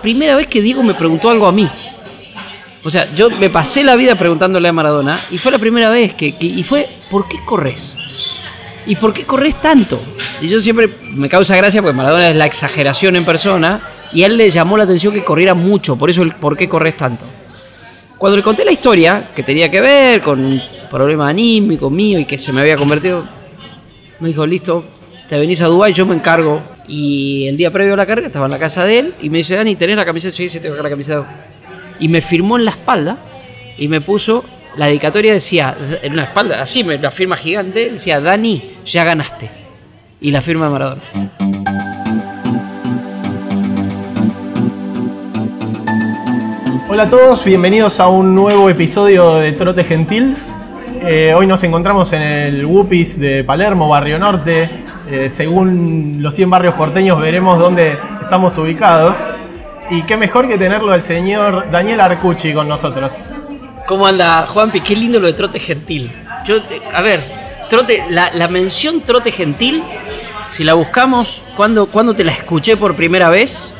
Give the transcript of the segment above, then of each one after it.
primera vez que Diego me preguntó algo a mí. O sea, yo me pasé la vida preguntándole a Maradona y fue la primera vez que, y fue, ¿por qué corres? ¿Y por qué corres tanto? Y yo siempre me causa gracia porque Maradona es la exageración en persona y él le llamó la atención que corriera mucho, por eso el por qué corres tanto. Cuando le conté la historia, que tenía que ver con un problema anímico mío y que se me había convertido, me dijo, listo, te venís a Dubái, yo me encargo. Y el día previo a la carrera estaba en la casa de él y me dice, Dani, ¿tenés la camiseta? Sí, sí, tengo la camiseta. Y me firmó en la espalda y me puso, la dedicatoria decía, en la espalda, así, la firma gigante, decía, Dani, ya ganaste. Y la firma de Maradona. Hola a todos, bienvenidos a un nuevo episodio de Trote Gentil. Eh, hoy nos encontramos en el Wupis de Palermo, Barrio Norte. Eh, según los 100 barrios porteños veremos dónde estamos ubicados. Y qué mejor que tenerlo al señor Daniel Arcucci con nosotros. ¿Cómo anda, Juanpi? Qué lindo lo de trote gentil. Yo, eh, a ver, trote, la, la mención trote gentil, si la buscamos, ¿cuándo, ¿cuándo te la escuché por primera vez?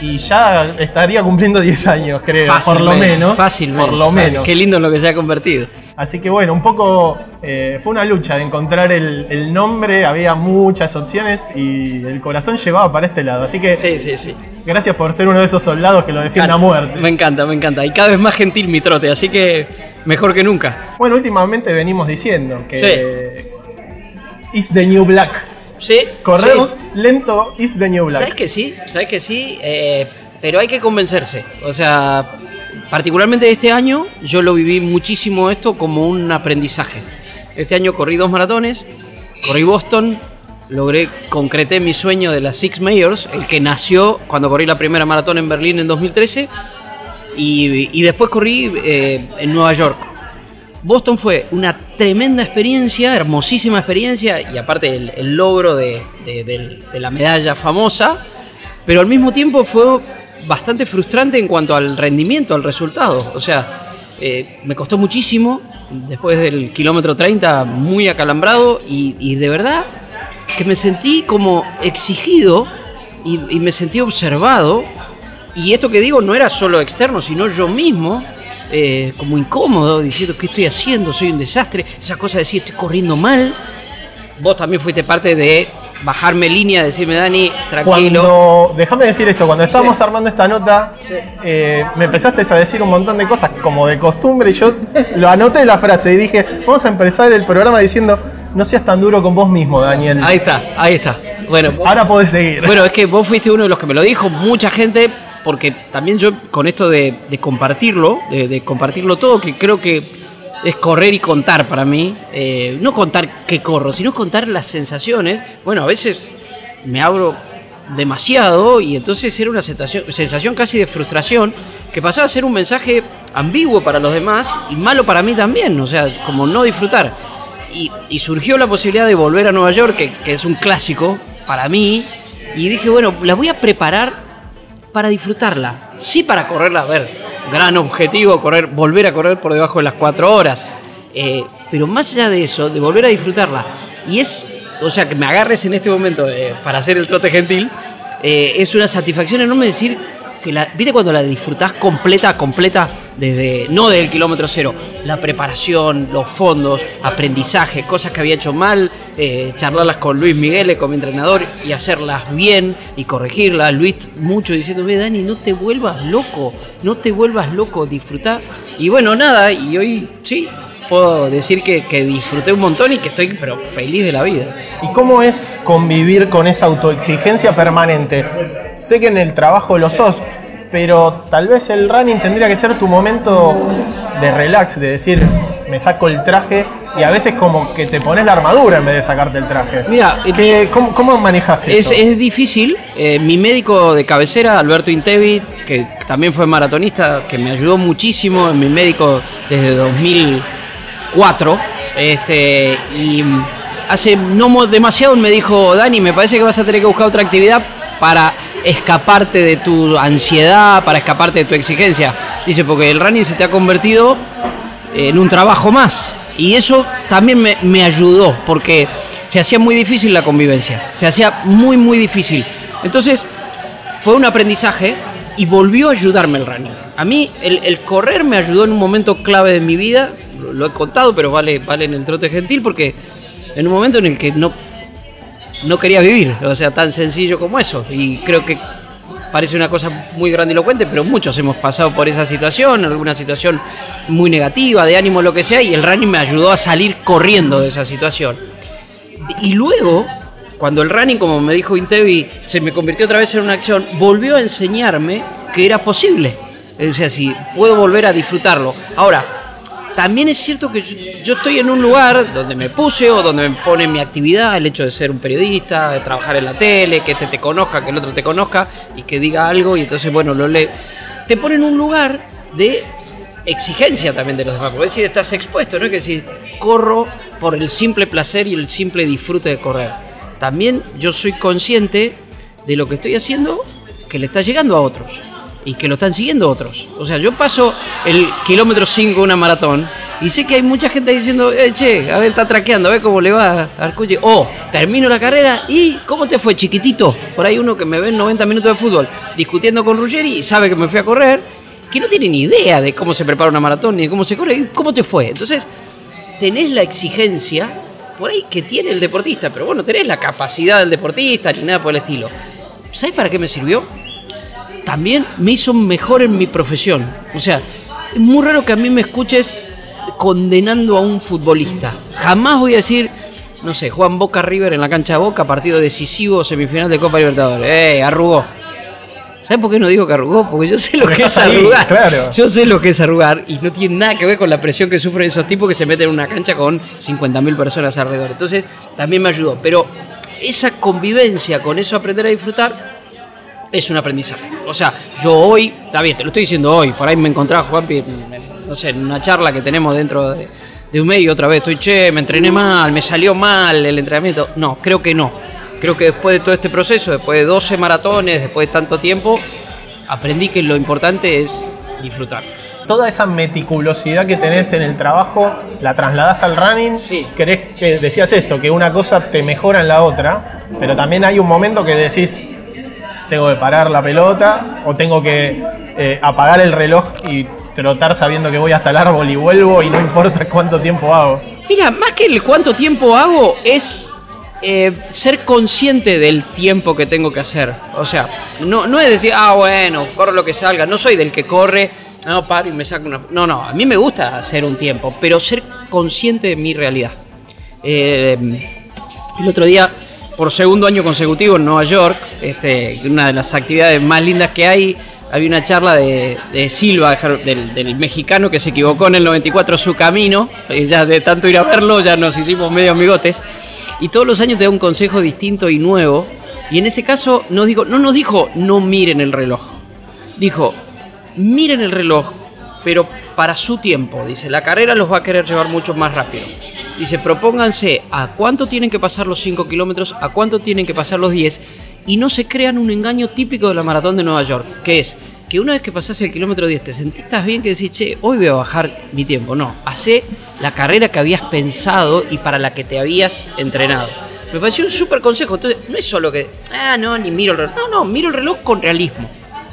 Y ya estaría cumpliendo 10 años, creo, por lo menos. Fácilmente. Por lo menos. Qué lindo lo que se ha convertido. Así que bueno, un poco eh, fue una lucha de encontrar el, el nombre, había muchas opciones y el corazón llevaba para este lado. Así que Sí, sí, sí. gracias por ser uno de esos soldados que lo defienden a muerte. Me encanta, me encanta. Y cada vez más gentil mi trote, así que mejor que nunca. Bueno, últimamente venimos diciendo que is the new black. Sí. Correr sí. lento is the new black. ¿Sabes que sí? ¿Sabes que sí? Eh, pero hay que convencerse. O sea, particularmente este año, yo lo viví muchísimo esto como un aprendizaje. Este año corrí dos maratones, corrí Boston, logré, concreté mi sueño de las Six Mayors, el que nació cuando corrí la primera maratón en Berlín en 2013, y, y después corrí eh, en Nueva York. Boston fue una tremenda experiencia, hermosísima experiencia, y aparte el, logro de, la medalla famosa, pero al mismo tiempo fue bastante frustrante en cuanto al rendimiento, al resultado. O sea, eh, me costó muchísimo, después del kilómetro 30, muy acalambrado, y, de verdad que me sentí como exigido y me sentí observado. Y esto que digo no era solo externo, sino yo mismo, eh, como incómodo, diciendo qué estoy haciendo, soy un desastre. Esa cosa de decir estoy corriendo mal. Vos también fuiste parte de bajarme línea, decirme Dani, tranquilo. Cuando, déjame decir esto, cuando estábamos armando esta nota, eh, me empezaste a decir un montón de cosas como de costumbre y yo lo anoté la frase y dije, vamos a empezar el programa diciendo, no seas tan duro con vos mismo, Daniel. Ahí está, ahí está. Bueno, vos- Ahora podés seguir. Bueno, es que vos fuiste uno de los que me lo dijo, mucha gente, porque también yo con esto de, compartirlo, de, compartirlo todo, que creo que es correr y contar para mí, eh, no contar qué corro, sino contar las sensaciones. Bueno, a veces me abro demasiado y entonces era una sensación, sensación casi de frustración que pasaba a ser un mensaje ambiguo para los demás y malo para mí también, o sea, como no disfrutar. Y, surgió la posibilidad de volver a Nueva York, que, que es un clásico para mí, y dije, bueno, la voy a preparar para disfrutarla. Sí para correrla, a ver, gran objetivo, correr, volver a correr por debajo de las cuatro horas. Eh, pero más allá de eso, de volver a disfrutarla. Y es, o sea, que me agarres en este momento eh, para hacer el trote gentil, eh, es una satisfacción enorme decir que la, ¿viste cuando la disfrutás completa, completa, desde, no desde el kilómetro cero, la preparación, los fondos, aprendizaje, cosas que había hecho mal, eh, charlarlas con Luis Miguel, con mi entrenador, y hacerlas bien y corregirlas. Luis mucho diciéndome, Dani, no te vuelvas loco, no te vuelvas loco, disfrutar. Y bueno, nada, y hoy sí, puedo decir que, que disfruté un montón y que estoy pero feliz de la vida. ¿Y cómo es convivir con esa autoexigencia permanente? Sé que en el trabajo lo sos, pero tal vez el running tendría que ser tu momento de relax, de decir, me saco el traje y a veces como que te pones la armadura en vez de sacarte el traje. Mira, eh, ¿Qué- cómo, cómo manejas Es, eso? es difícil. Eh, mi médico de cabecera, Alberto Intevi, que también fue maratonista, que me ayudó muchísimo, es mi médico desde 2004. Este, y hace no demasiado me dijo, Dani, me parece que vas a tener que buscar otra actividad para escaparte de tu ansiedad, para escaparte de tu exigencia. Dice, porque el running se te ha convertido en un trabajo más. Y eso también me, me ayudó, porque se hacía muy difícil la convivencia, se hacía muy, muy difícil. Entonces, fue un aprendizaje y volvió a ayudarme el running. A mí el, correr me ayudó en un momento clave de mi vida, lo, lo he contado, pero vale, vale en el trote gentil porque en un momento en el que no, no quería vivir, o sea, tan sencillo como eso. Y creo que parece una cosa muy grandilocuente, pero muchos hemos pasado por esa situación, alguna situación muy negativa, de ánimo, lo que sea, y el running me ayudó a salir corriendo de esa situación. Y luego, cuando el running, como me dijo Intevi, se me convirtió otra vez en una acción, volvió a enseñarme que era posible. O sea, si puedo volver a disfrutarlo. Ahora, también es cierto que yo, yo estoy en un lugar donde me puse o donde me pone mi actividad, el hecho de ser un periodista, de trabajar en la tele, que este te conozca, que el otro te conozca y que diga algo y entonces, bueno, lo lee. Te pone en un lugar de exigencia también de los demás, porque decir, estás expuesto, no es que decir, corro por el simple placer y el simple disfrute de correr. También yo soy consciente de lo que estoy haciendo que le está llegando a otros y que lo están siguiendo otros. O sea, yo paso el kilómetro 5 de una maratón y sé que hay mucha gente diciendo, eh, che, a ver, está traqueando, a ver cómo le va al cuye. O termino la carrera y ¿cómo te fue, chiquitito? Por ahí uno que me ve en 90 minutos de fútbol discutiendo con Ruggeri y sabe que me fui a correr, que no tiene ni idea de cómo se prepara una maratón ni de cómo se corre. y ¿Cómo te fue? Entonces, tenés la exigencia por ahí que tiene el deportista, pero bueno, tenés la capacidad del deportista ni nada por el estilo. ¿Sabes para qué me sirvió? También me hizo mejor en mi profesión. O sea, es muy raro que a mí me escuches condenando a un futbolista. Jamás voy a decir, no sé, Juan Boca River en la cancha de Boca, partido decisivo, semifinal de Copa Libertadores. ¡Eh, arrugó! ¿Sabes por qué no digo que arrugó? Porque yo sé lo Porque que es ahí, arrugar. claro. Yo sé lo que es arrugar y no tiene nada que ver con la presión que sufren esos tipos que se meten en una cancha con 50.000 personas alrededor. Entonces, también me ayudó. Pero esa convivencia con eso, aprender a disfrutar, es un aprendizaje. O sea, yo hoy, está bien, te lo estoy diciendo hoy, por ahí me encontraba Juanpi, no sé, en una charla que tenemos dentro de, de un medio otra vez, estoy, che, me entrené mal, me salió mal el entrenamiento. No, creo que no. Creo que después de todo este proceso, después de 12 maratones, después de tanto tiempo, aprendí que lo importante es disfrutar. Toda esa meticulosidad que tenés en el trabajo, ¿la trasladás al running? Sí. ¿Querés que decías esto, que una cosa te mejora en la otra, pero también hay un momento que decís, tengo que parar la pelota o tengo que eh, apagar el reloj y trotar sabiendo que voy hasta el árbol y vuelvo y no importa cuánto tiempo hago? Mira, más que el cuánto tiempo hago es eh, ser consciente del tiempo que tengo que hacer. O sea, no, no es decir, ah, bueno, corro lo que salga. No soy del que corre, no, paro y me saco una... No, no, a mí me gusta hacer un tiempo, pero ser consciente de mi realidad. Eh, el otro día, por segundo año consecutivo en Nueva York, este, una de las actividades más lindas que hay, había una charla de, de Silva, del, del mexicano que se equivocó en el 94 su camino, ya de tanto ir a verlo ya nos hicimos medio amigotes, y todos los años te da un consejo distinto y nuevo, y en ese caso nos dijo, no nos dijo no miren el reloj, dijo miren el reloj, pero para su tiempo, dice, la carrera los va a querer llevar mucho más rápido. Dice, propónganse a cuánto tienen que pasar los 5 kilómetros, a cuánto tienen que pasar los 10, y no se crean un engaño típico de la maratón de Nueva York, que es que una vez que pasás el kilómetro 10 te sentís bien que decís, che, hoy voy a bajar mi tiempo. No, hacé la carrera que habías pensado y para la que te habías entrenado. Me pareció un súper consejo. Entonces, no es solo que, ah, no, ni miro el reloj. No, no, miro el reloj con realismo.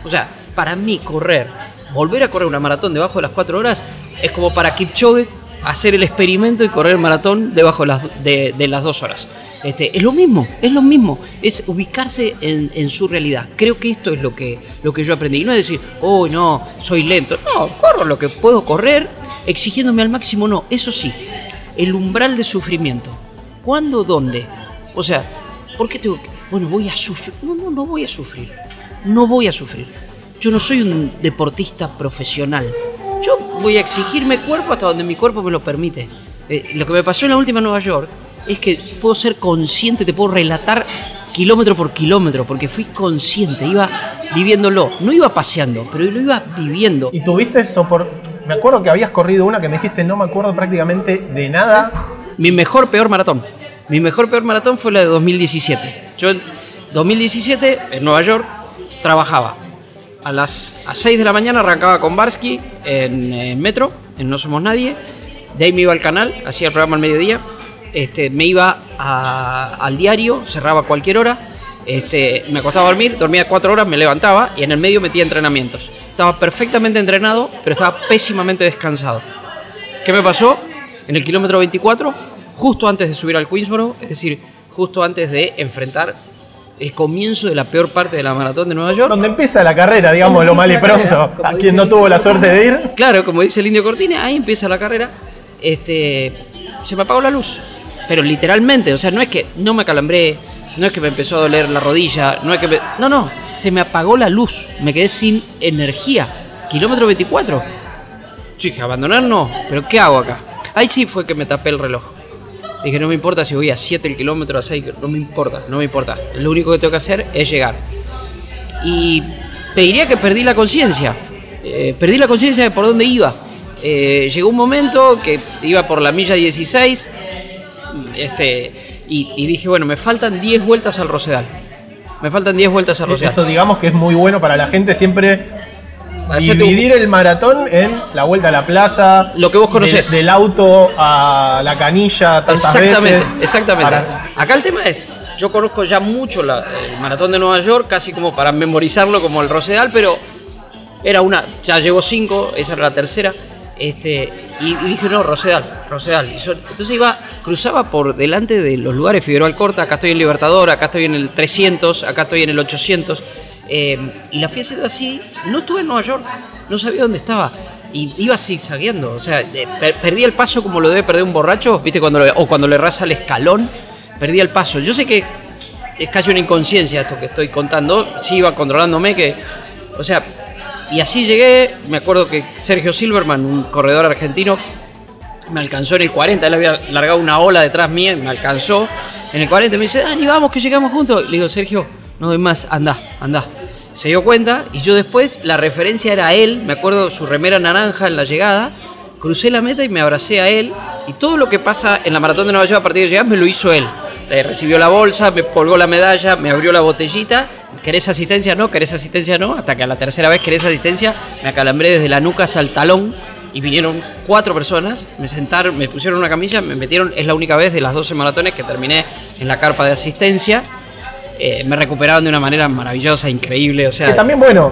O sea, para mí correr, volver a correr una maratón debajo de las 4 horas, es como para Kipchoge hacer el experimento y correr maratón debajo de las, 2 horas. Este, es lo mismo, es lo mismo, es ubicarse en, en su realidad. Creo que esto es lo que, lo que yo aprendí. Y no es decir, oh, no, soy lento. No, corro lo que puedo correr, exigiéndome al máximo, no. Eso sí, el umbral de sufrimiento. ¿Cuándo, dónde? O sea, ¿por qué tengo que.? Bueno, voy a sufrir. No, no, no voy a sufrir. No voy a sufrir. Yo no soy un deportista profesional. Voy a exigirme cuerpo hasta donde mi cuerpo me lo permite. Eh, lo que me pasó en la última Nueva York es que puedo ser consciente, te puedo relatar kilómetro por kilómetro, porque fui consciente, iba viviéndolo. No iba paseando, pero lo iba viviendo. ¿Y tuviste eso por.? Me acuerdo que habías corrido una que me dijiste, no me acuerdo prácticamente de nada. Mi mejor, peor maratón. Mi mejor, peor maratón fue la de 2017. Yo en 2017, en Nueva York, trabajaba. A las a 6 de la mañana arrancaba con Barsky en, eh, Metro, en No Somos Nadie. De ahí me iba al canal, hacía el programa al mediodía. Este, me iba al diario, cerraba cualquier hora. Este, me acostaba a dormir, dormía cuatro horas, me levantaba y en el medio metía entrenamientos. Estaba perfectamente entrenado, pero estaba pésimamente descansado. ¿Qué me pasó? En el kilómetro 24, justo antes de subir al Queensboro, es decir, justo antes de enfrentar el comienzo de la peor parte de la maratón de Nueva York. Donde empieza la carrera, digamos, lo mal y pronto. A quien no tuvo la suerte de ir. Claro, como dice el Indio Cortina, ahí empieza la carrera. Este, se me apagó la luz. Pero literalmente, o sea, no es que no me calambré, no es que me empezó a doler la rodilla, no es que me, No, no, se me apagó la luz. Me quedé sin energía. Kilómetro 24. Chica, abandonar no, pero ¿qué hago acá? Ahí sí fue que me tapé el reloj. Dije, no me importa si voy a 7 el kilómetro, a 6, no me importa, no me importa. Lo único que tengo que hacer es llegar. Y te diría que perdí la conciencia. Eh, perdí la conciencia de por dónde iba. Eh, llegó un momento que iba por la milla 16 este, y, y dije, bueno, me faltan 10 vueltas al Rosedal. Me faltan 10 vueltas al Rosedal. Eso digamos que es muy bueno para la gente siempre Dividir el maratón en la vuelta a la plaza. Lo que vos conocés. de- del auto a la canilla tantas Exactamente, veces. exactamente. Para- Acá el tema es, yo conozco ya mucho la- el maratón de Nueva York, casi como para memorizarlo como el Rosedal, pero era una, ya llegó cinco, esa era la tercera, este, y, y dije, no, Rosedal, Rosedal. Y yo- entonces iba, cruzaba por delante de los lugares, Figueroa Alcorta, acá estoy en Libertador, acá estoy en el 300, acá estoy en el 800, eh, y la fui haciendo así, no estuve en Nueva York, no sabía dónde estaba. Y iba zigzagueando, o sea, eh, per- perdí el paso como lo debe perder un borracho, ¿viste? Cuando o cuando le raza el escalón, perdí el paso. Yo sé que es casi una inconsciencia esto que estoy contando, sí iba controlándome, que, o sea, y así llegué, me acuerdo que Sergio Silverman, un corredor argentino, me alcanzó en el 40, él había largado una ola detrás mía, me alcanzó en el 40, me dice, Dani, vamos que llegamos juntos. Le digo, Sergio, no doy más, anda, anda. Se dio cuenta y yo después, la referencia era él, me acuerdo su remera naranja en la llegada, crucé la meta y me abracé a él y todo lo que pasa en la maratón de Nueva York a partir de llegar me lo hizo él. Le recibió la bolsa, me colgó la medalla, me abrió la botellita. ¿Querés asistencia? No, ¿querés asistencia? No. Hasta que a la tercera vez querés asistencia, me acalambré desde la nuca hasta el talón y vinieron cuatro personas, me sentaron, me pusieron una camilla, me metieron, es la única vez de las 12 maratones que terminé en la carpa de asistencia. Eh, me recuperaron de una manera maravillosa, increíble, o sea... Que también, bueno,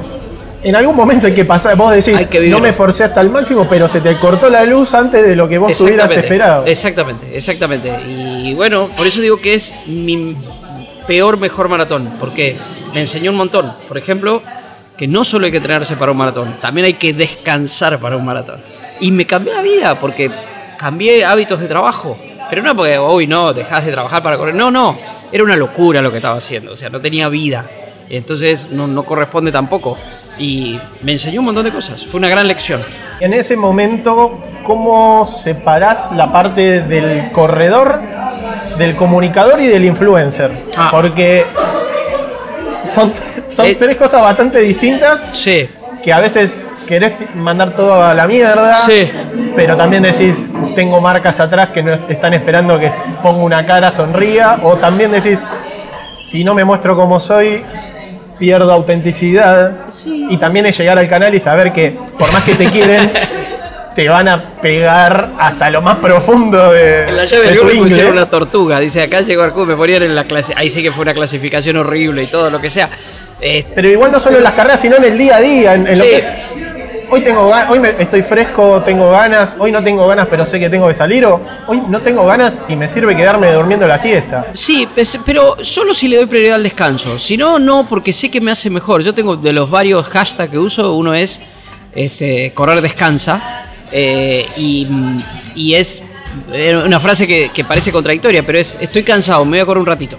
en algún momento hay que pasar. Vos decís, no me forcé hasta el máximo, pero se te cortó la luz antes de lo que vos hubieras esperado. Exactamente, exactamente. Y bueno, por eso digo que es mi peor mejor maratón, porque me enseñó un montón. Por ejemplo, que no solo hay que entrenarse para un maratón, también hay que descansar para un maratón. Y me cambió la vida, porque cambié hábitos de trabajo. Pero no porque, uy, no, dejás de trabajar para correr. No, no, era una locura lo que estaba haciendo, o sea, no tenía vida. Entonces no, no corresponde tampoco. Y me enseñó un montón de cosas, fue una gran lección. En ese momento, ¿cómo separás la parte del corredor, del comunicador y del influencer? Ah. Porque son, son Eh. tres cosas bastante distintas Sí, que a veces querés mandar todo a la mierda, Sí. pero también decís, tengo marcas atrás que no est- están esperando que ponga una cara, sonría, o también decís, si no me muestro como soy, pierdo autenticidad. Y también es llegar al canal y saber que por más que te quieren, te van a pegar hasta lo más profundo de, En la llave de de tu me ingle. pusieron una tortuga. Dice, acá llegó Arcu, me ponían en la clase. Ahí sí que fue una clasificación horrible y todo lo que sea. Eh, Pero igual no solo en las carreras, sino en el día a día, en, en lo Sí. que es. Hoy tengo hoy estoy fresco, tengo ganas, hoy no tengo ganas, pero sé que tengo que salir, o hoy no tengo ganas y me sirve quedarme durmiendo la siesta. sí, pes- pero solo si le doy prioridad al descanso. Si no, no, porque sé que me hace mejor. Yo tengo de los varios hashtags que uso, uno es este, correr descansa. eh, y, es eh, una frase que parece contradictoria, pero es estoy cansado, me voy a correr un ratito.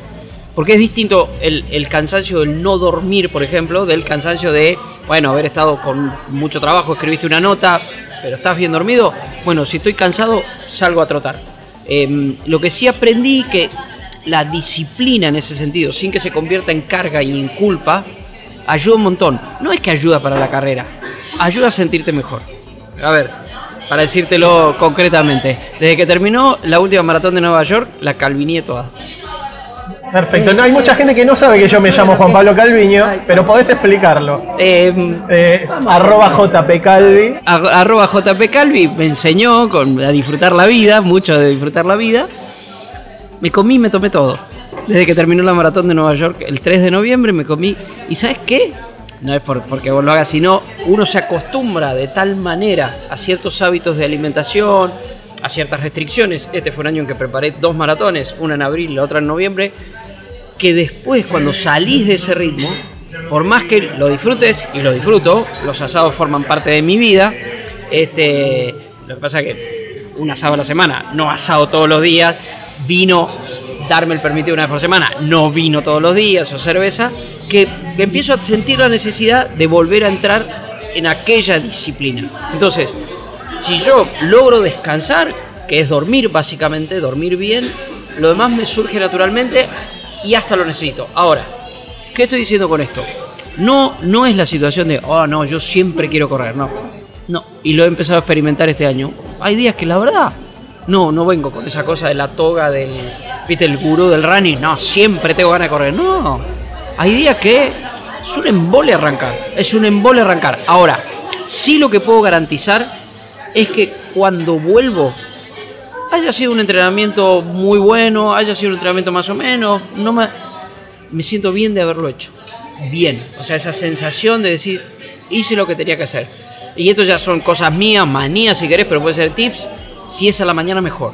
Porque es distinto el, el cansancio del no dormir, por ejemplo, del cansancio de, bueno, haber estado con mucho trabajo, escribiste una nota, pero estás bien dormido. Bueno, si estoy cansado, salgo a trotar. Em, lo que sí aprendí que la disciplina en ese sentido, sin que se convierta en carga y en culpa, ayuda un montón. No es que ayuda para la carrera, ayuda a sentirte mejor. A ver, para decírtelo concretamente, desde que terminó la última maratón de Nueva York, la calviné toda. Perfecto. No, hay mucha gente que no sabe que yo me llamo Juan Pablo Calviño, pero podés explicarlo. Em, Eh, arroba JP Calvi. Ar- arroba JP Calvi me enseñó con, a disfrutar la vida, mucho de disfrutar la vida. Me comí, me tomé todo. desde que terminó la maratón de Nueva York el 3 de noviembre, me comí. ¿Y sabes qué? No es por, porque vos lo hagas, sino uno se acostumbra de tal manera a ciertos hábitos de alimentación, a ciertas restricciones. Este fue un año en que preparé dos maratones, una en abril y la otra en noviembre, que después cuando salís de ese ritmo, por más que lo disfrutes, y lo disfruto, los asados forman parte de mi vida, este, lo que pasa es que un asado a la semana, no asado todos los días, vino, darme el permitido una vez por semana, no vino todos los días o cerveza, que empiezo a sentir la necesidad de volver a entrar en aquella disciplina. Entonces, si yo logro descansar, que es dormir básicamente, dormir bien, lo demás me surge naturalmente y hasta lo necesito. Ahora, ¿qué estoy diciendo con esto? No, no es la situación de, oh no, yo siempre quiero correr, no. No, y lo he empezado a experimentar este año. Hay días que la verdad, no, no vengo con esa cosa de la toga del, viste, el gurú del running, no, siempre tengo ganas de correr, no. Hay días que es un embole arrancar, es un embole arrancar. Ahora, sí lo que puedo garantizar es que cuando vuelvo, haya sido un entrenamiento muy bueno, haya sido un entrenamiento más o menos, no me, me siento bien de haberlo hecho. Bien, o sea, esa sensación de decir, hice lo que tenía que hacer. Y esto ya son cosas mías, manías si querés, pero puede ser tips. Si es a la mañana, mejor.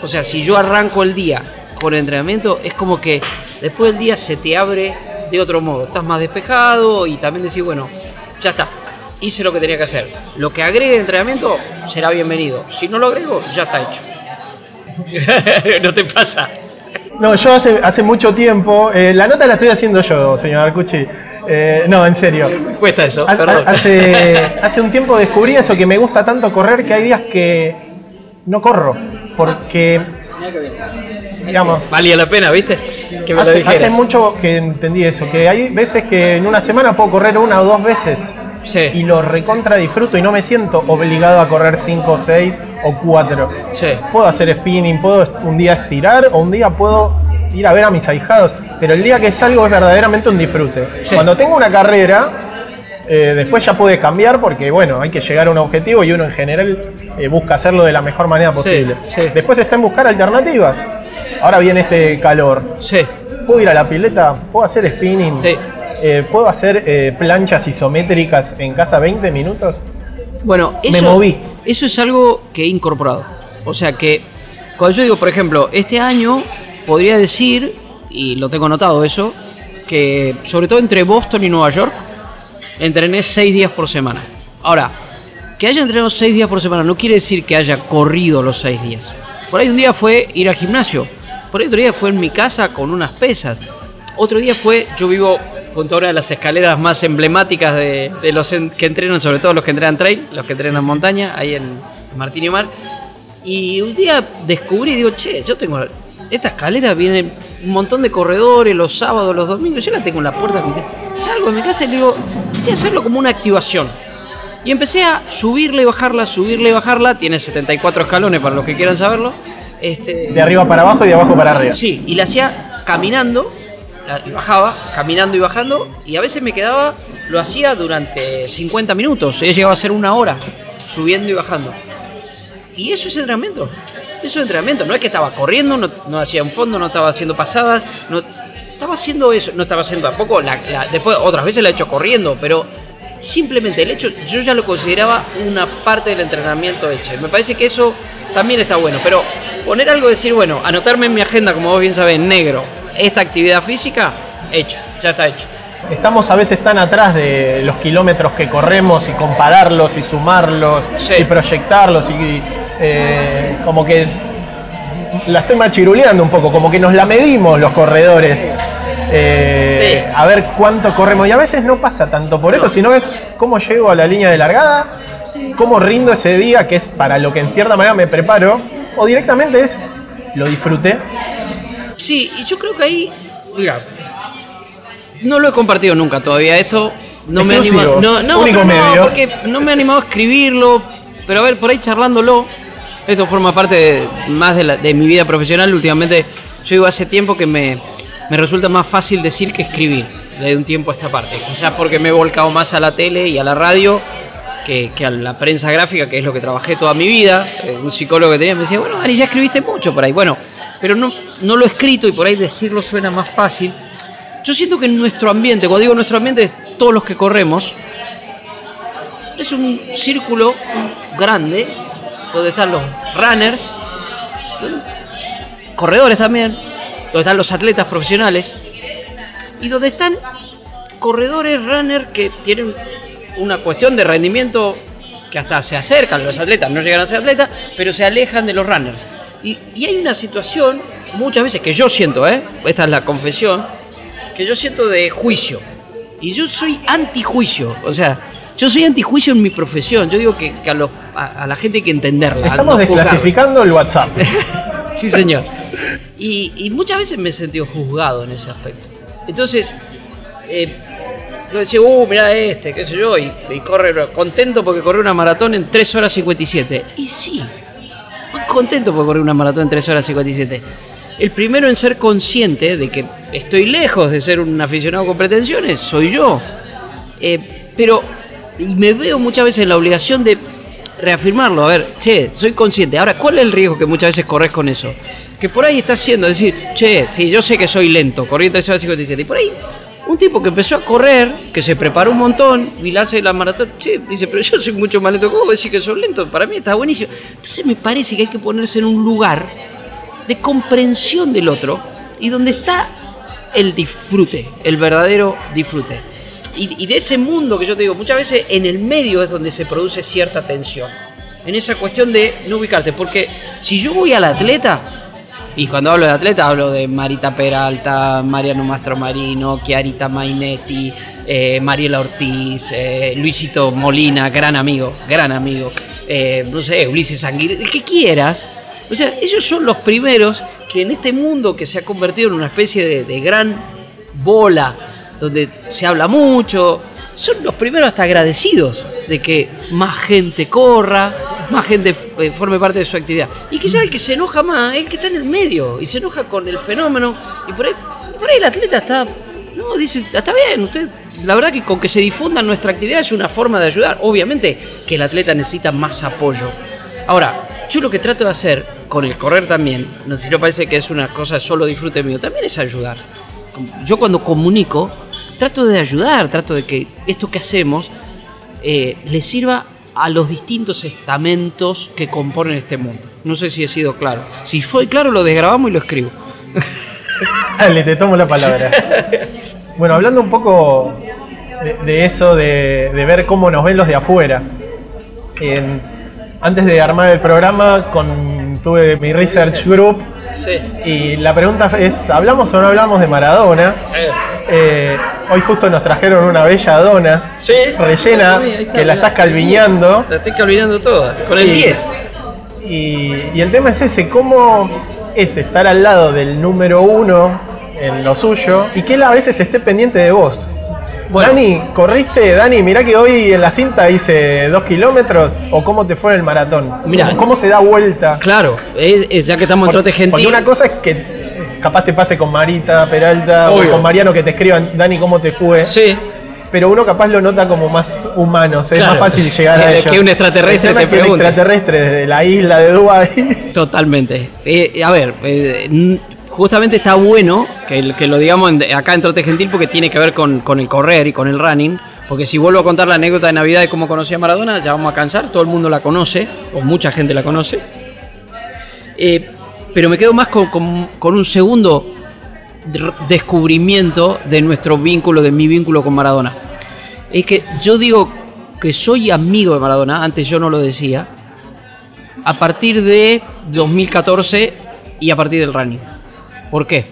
O sea, si yo arranco el día con el entrenamiento, es como que después del día se te abre de otro modo. Estás más despejado y también decís, bueno, ya está, hice lo que tenía que hacer. Lo que agregue de entrenamiento será bienvenido. Si no lo agrego, ya está hecho. ¿No te pasa? No, yo hace, hace mucho tiempo, eh, la nota la estoy haciendo yo, señor Arcucci. Eh, no, en serio. Cuesta eso, Ha- perdón. Hace, hace un tiempo descubrí eso, que me gusta tanto correr que hay días que no corro. Porque, digamos, Valía la pena, ¿viste? Que me hace mucho que entendí eso, que hay veces que en una semana puedo correr una o dos veces. Sí. Y lo recontra disfruto y no me siento obligado a correr 5, 6 o 4. Sí. Puedo hacer spinning, puedo un día estirar o un día puedo ir a ver a mis ahijados. Pero el día que salgo es verdaderamente un disfrute. Sí. Cuando tengo una carrera, eh, después ya puede cambiar porque, bueno, hay que llegar a un objetivo y uno en general eh, busca hacerlo de la mejor manera posible. sí. Después está en buscar alternativas. Ahora viene este calor. Sí. ¿Puedo ir a la pileta? ¿Puedo hacer spinning? Eh, ¿Puedo hacer eh, planchas isométricas en casa 20 minutos? Bueno, Me eso, moví. eso es algo que he incorporado. O sea que, cuando yo digo, por ejemplo, este año podría decir, y lo tengo anotado eso, que sobre todo entre Boston y Nueva York, entrené seis días por semana. Ahora, que haya entrenado seis días por semana no quiere decir que haya corrido los seis días. Por ahí un día fue ir al gimnasio. Por ahí otro día fue en mi casa con unas pesas. Otro día fue, yo vivo junto a una de las escaleras más emblemáticas de, de los en- que entrenan, sobre todo los que entrenan trail, los que entrenan montaña, ahí en Martín y Mar. Y un día descubrí, digo, che, yo tengo esta escalera, viene un montón de corredores los sábados, los domingos, yo la tengo en la puerta de mi casa. Salgo de mi casa y le digo, voy a hacerlo como una activación. Y empecé a subirle y bajarla, subirle y bajarla. Tiene 74 escalones para los que quieran saberlo. Este, De arriba para abajo y de abajo para arriba. Sí, y la hacía caminando, y bajaba, caminando y bajando, y a veces me quedaba, lo hacía durante 50 minutos, ella llegaba a ser una hora, subiendo y bajando. Y eso es entrenamiento, eso es entrenamiento, no es que estaba corriendo, no, no hacía un fondo, no estaba haciendo pasadas, no estaba haciendo eso, no estaba haciendo tampoco, la, la- después otras veces la he hecho corriendo, pero simplemente el hecho, yo ya lo consideraba una parte del entrenamiento hecha. Y me parece que eso también está bueno. Pero poner algo, decir, bueno, anotarme en mi agenda, como vos bien sabés, en negro, esta actividad física, hecho, ya está hecho. Estamos a veces tan atrás de los kilómetros que corremos y compararlos y sumarlos Sí. y proyectarlos y eh, como que la estoy machiruleando un poco, como que nos la medimos los corredores. eh, Sí. A ver cuánto corremos. Y a veces no pasa tanto por eso, sino es cómo llego a la línea de largada, cómo rindo ese día, que es para lo que en cierta manera me preparo, o directamente es lo disfruté. Sí, y yo creo que ahí, mira, no lo he compartido nunca todavía esto. No me animado, no, no, único pero no, medio. porque no me he animado a escribirlo, pero a ver, por ahí charlándolo, esto forma parte de- más de, la- de mi vida profesional. Últimamente, yo digo hace tiempo que me, me resulta más fácil decir que escribir, de un tiempo a esta parte. Quizás porque me he volcado más a la tele y a la radio que, que a la prensa gráfica, que es lo que trabajé toda mi vida. Eh, un psicólogo que tenía me decía, bueno, Dani, ya escribiste mucho por ahí. Bueno, pero no, no lo he escrito y por ahí decirlo suena más fácil. Yo siento que nuestro ambiente, cuando digo nuestro ambiente, es todos los que corremos, es un círculo grande donde están los runners, corredores también, donde están los atletas profesionales y donde están corredores, runners que tienen una cuestión de rendimiento que hasta se acercan, los atletas no llegan a ser atletas, pero se alejan de los runners. Y, y hay una situación, muchas veces, que yo siento, ¿eh? esta es la confesión, que yo siento de juicio. Y yo soy antijuicio, o sea, yo soy antijuicio en mi profesión. Yo digo que, que a, los- a- a la gente hay que entenderla. Estamos desclasificando el WhatsApp. Sí, señor. Y, y muchas veces me he sentido juzgado en ese aspecto. Entonces, eh, yo decía, uh, mirá este, qué sé yo, y, y corre, contento porque corrió una maratón en 3 horas 57. Y sí, contento porque corrí una maratón en 3 horas 57. El primero en ser consciente de que estoy lejos de ser un aficionado con pretensiones, soy yo. Eh, pero, me veo muchas veces en la obligación de reafirmarlo. A ver, che, soy consciente. Ahora, ¿cuál es el riesgo que muchas veces corres con eso? Que por ahí está haciendo, decir, che, sí, yo sé que soy lento, corriendo 3 horas 57. Y por ahí, un tipo que empezó a correr, que se preparó un montón, y la hace la maratón, che, dice, pero yo soy mucho más lento. ¿Cómo decir que soy lento? Para mí está buenísimo. Entonces me parece que hay que ponerse en un lugar de comprensión del otro y donde está el disfrute, el verdadero disfrute. Y, y de ese mundo que yo te digo, muchas veces en el medio es donde se produce cierta tensión. En esa cuestión de no ubicarte. Porque si yo voy al atleta, y cuando hablo de atleta hablo de Marita Peralta, Mariano Mastromarino, Chiarita Mainetti, eh, Mariela Ortiz, eh, Luisito Molina, gran amigo, gran amigo, eh, no sé, Ulises Anguil, el que quieras. O sea, ellos son los primeros que en este mundo que se ha convertido en una especie de gran bola, donde se habla mucho, son los primeros hasta agradecidos de que más gente corra, más gente eh, forme parte de su actividad. Y quizá el que se enoja más el que está en el medio y se enoja con el fenómeno. Y por ahí, por ahí el atleta está, no, dice, está bien, usted, la verdad que con que se difunda nuestra actividad es una forma de ayudar. Obviamente que el atleta necesita más apoyo. Ahora, yo lo que trato de hacer con el correr también, si no parece que es una cosa solo disfrute mío, también es ayudar. Yo cuando comunico, trato de ayudar, trato de que esto que hacemos eh, le sirva a los distintos estamentos que componen este mundo. No sé si he sido claro. Si fue claro, lo desgrabamos y lo escribo. Dale, te tomo la palabra. Bueno, hablando un poco de, eso, de, ver cómo nos ven los de afuera. Antes de armar el programa, tuve mi research group Sí. y la pregunta es, ¿hablamos o no hablamos de Maradona? Eh, hoy justo nos trajeron una bella dona Sí. rellena está, que la estás calviñando. La estoy calvinando toda, con el Y- 10. Y, y el tema es ese, cómo es estar al lado del número uno en lo suyo y que él a veces esté pendiente de vos. Bueno. Dani, ¿corriste? Dani, mirá que hoy en la cinta hice dos kilómetros o cómo te fue en el maratón. Mirá. ¿Cómo se da vuelta? Claro, es- es- ya que estamos en trote Porque gentil. una cosa es que capaz te pase con Marita, Peralta Obvio. o con Mariano que te escriban, Dani, ¿cómo te fue? Sí, Pero uno capaz lo nota como más humano, o sea, es más fácil llegar a ellos. que un extraterrestre El tema te es que un extraterrestre desde la isla de Dubái totalmente. Eh, a ver, eh, justamente está bueno que, que lo digamos acá en Trote Gentil porque tiene que ver con, el correr y con el running. Porque si vuelvo a contar la anécdota de Navidad de cómo conocí a Maradona, ya vamos a cansar, todo el mundo la conoce, o mucha gente la conoce. Eh, pero me quedo más con, con- un segundo descubrimiento de nuestro vínculo, de mi vínculo con Maradona. Es que yo digo que soy amigo de Maradona, antes yo no lo decía, a partir de 2014 y a partir del running. ¿Por qué?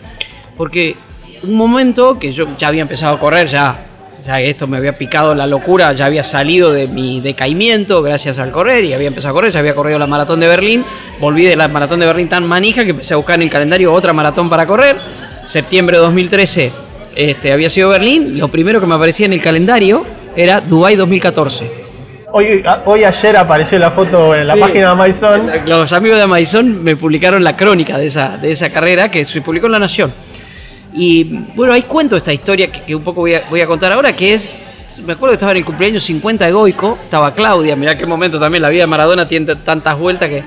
Porque un momento que yo ya había empezado a correr, ya, ya esto me había picado la locura, ya había salido de mi decaimiento gracias al correr y había empezado a correr, ya había corrido la maratón de Berlín, volví de la maratón de Berlín tan manija que empecé a buscar en el calendario otra maratón para correr. Septiembre de 2013 este, había sido Berlín, lo primero que me aparecía en el calendario era Dubai 2014. Hoy, a- hoy ayer apareció la foto en la Sí. página de Amazon. Los amigos de Amazon me publicaron la crónica de esa, de esa carrera que se publicó en La Nación. Y bueno, ahí cuento esta historia que, que un poco voy a, voy a contar ahora, que es, me acuerdo que estaba en el cumpleaños 50 de Goico, estaba Claudia, mirá qué momento también, la vida de Maradona tiene tantas vueltas que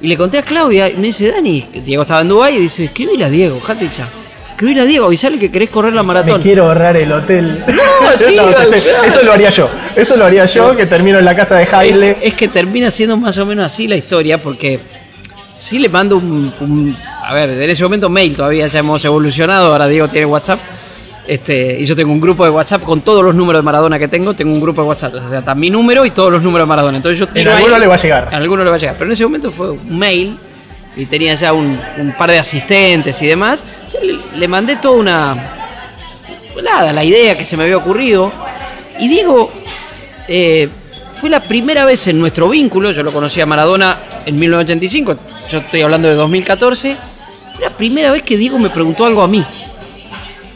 Y le conté a Claudia y me dice, Dani, Diego estaba en Dubái y dice, escribile a Diego, Jaticha. Escribile a Diego, avisale que querés correr la Me maratón. quiero ahorrar el hotel. No, sí, No, claro. eso lo haría yo. Eso lo haría yo, que termino en la casa de Haile. Es, es que termina siendo más o menos así la historia, porque sí le mando un, un- A ver, en ese momento mail todavía ya hemos evolucionado, ahora Diego tiene WhatsApp. Este, y yo tengo un grupo de WhatsApp con todos los números de Maradona que tengo, tengo un grupo de WhatsApp. O sea, está mi número y todos los números de Maradona. Entonces yo En tiro ahí- alguno le va a llegar. a alguno le va a llegar. Pero en ese momento fue un mail y tenía ya un, par de asistentes y demás. Yo le, le mandé toda una. Nada, la idea que se me había ocurrido. Y Diego eh, fue la primera vez en nuestro vínculo. Yo lo conocí a Maradona en 1985. Yo estoy hablando de 2014. Fue la primera vez que Diego me preguntó algo a mí.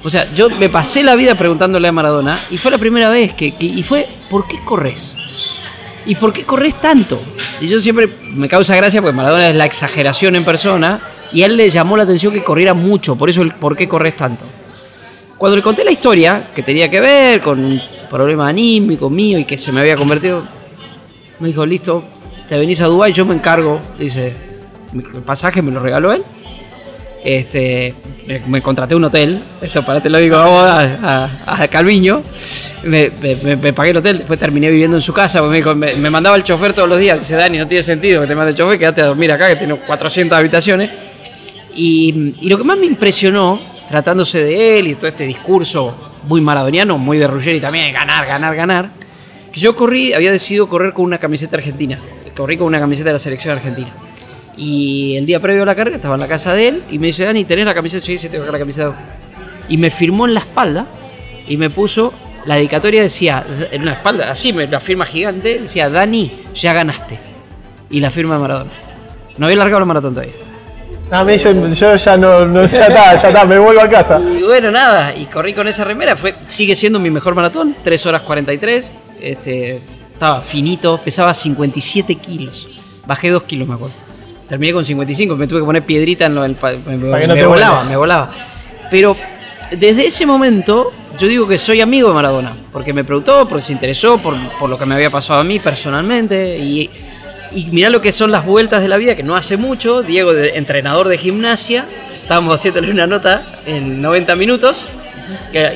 O sea, yo me pasé la vida preguntándole a Maradona y fue la primera vez que, que- y fue, ¿por qué corres? ¿Y por qué corres tanto? Y yo siempre me causa gracia porque Maradona es la exageración en persona y él le llamó la atención que corriera mucho, por eso el por qué corres tanto. Cuando le conté la historia, que tenía que ver con un problema anímico mío y que se me había convertido, me dijo, listo, te venís a Dubái, yo me encargo, dice, el pasaje me lo regaló él. Este, me, contraté un hotel, esto para te lo digo a, a, a Calviño, me, pagué el hotel, después terminé viviendo en su casa, me, mandaba el chofer todos los días, dice Dani, no tiene sentido que te mande el chofer, quédate a dormir acá, que tiene 400 habitaciones. Y, y lo que más me impresionó, tratándose de él y todo este discurso muy maradoniano, muy de Ruggeri también, ganar, ganar, ganar, que yo corrí, había decidido correr con una camiseta argentina, corrí con una camiseta de la selección argentina. Y el día previo a la carrera estaba en la casa de él y me dice, Dani, ¿tenés la camiseta? Sí, sí, tengo la camiseta. Y me firmó en la espalda y me puso, la dedicatoria decía, en la espalda, así, la firma gigante, decía, Dani, ya ganaste. Y la firma de Maradona. No había largado la maratón todavía. A mí yo, yo ya no, no- ya está, ya está, me vuelvo a casa. Y bueno, nada, y corrí con esa remera, fue, sigue siendo mi mejor maratón, 3 horas 43, este, estaba finito, pesaba 57 kilos, bajé 2 kilos me acuerdo. Terminé con 55, me tuve que poner piedrita en lo Me, no me volaba, me volaba. Pero desde ese momento yo digo que soy amigo de Maradona, porque me preguntó, porque se interesó por, por lo que me había pasado a mí personalmente, y, y mirá lo que son las vueltas de la vida, que no hace mucho, Diego, de- entrenador de gimnasia, estábamos haciéndole una nota en 90 minutos,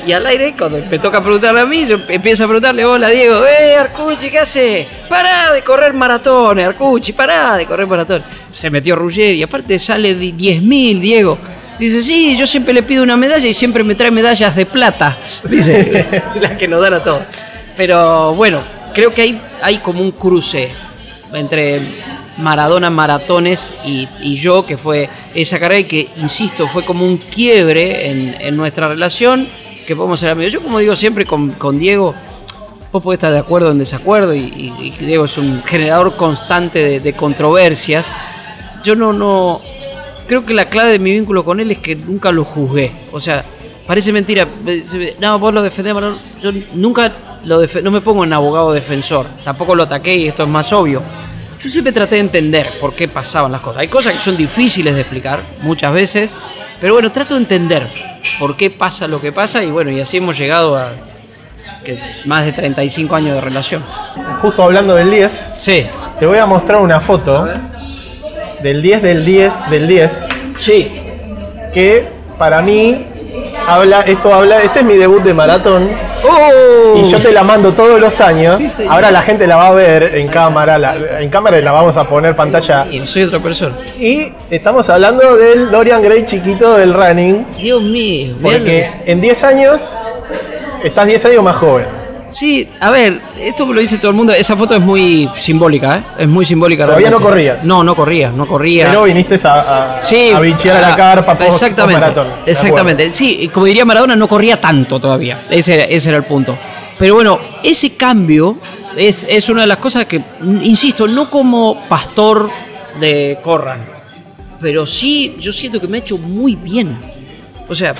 y al aire, cuando me toca preguntarle a mí, yo empiezo a preguntarle, hola Diego, ¡eh, Arcucci, qué hace? ¡Pará de correr maratones, Arcucci, pará de correr maratón! Se metió Ruggeri, y aparte sale de 10.000, Diego. Dice, sí, yo siempre le pido una medalla y siempre me trae medallas de plata. Dice, las que nos dan a todos. Pero bueno, creo que hay, hay como un cruce entre Maradona Maratones y, yo, que fue esa carrera y que, insisto, fue como un quiebre en, nuestra relación, que podemos ser amigos. Yo, como digo siempre con, Diego, vos podés estar de acuerdo o en desacuerdo, y, Diego es un generador constante de, de controversias. Yo no, no, creo que la clave de mi vínculo con él es que nunca lo juzgué. O sea, parece mentira. No, vos lo defendés, Maradona. Yo nunca lo defe- no me pongo en abogado defensor. Tampoco lo ataqué y esto es más obvio. Yo siempre traté de entender por qué pasaban las cosas. Hay cosas que son difíciles de explicar muchas veces, pero bueno, trato de entender por qué pasa lo que pasa y bueno, y así hemos llegado a que más de 35 años de relación. Justo hablando del 10, Sí, te voy a mostrar una foto del 10 del 10 del 10 sí, que para mí habla, esto habla, este es mi debut de maratón ¡Oh! y yo te la mando todos los años. Sí. Ahora la gente la va a ver en cámara, la- en cámara la vamos a poner pantalla. Y soy otra persona. Y estamos hablando del Dorian Gray chiquito del running, Dios mío, porque que- en 10 años estás 10 años más joven. Sí, a ver, esto lo dice todo el mundo. Esa foto es muy simbólica, ¿eh? Es muy simbólica. Todavía realmente. no corrías. No, no corría, no corría. Pero viniste a, a, Sí, a bichear a la carpa post, exactamente, maratón. exactamente. Sí, como diría Maradona, no corría tanto todavía. Ese, era- ese era el punto. Pero bueno, ese cambio es, es una de las cosas que, insisto, no como pastor de Corran, pero sí yo siento que me ha hecho muy bien. O sea,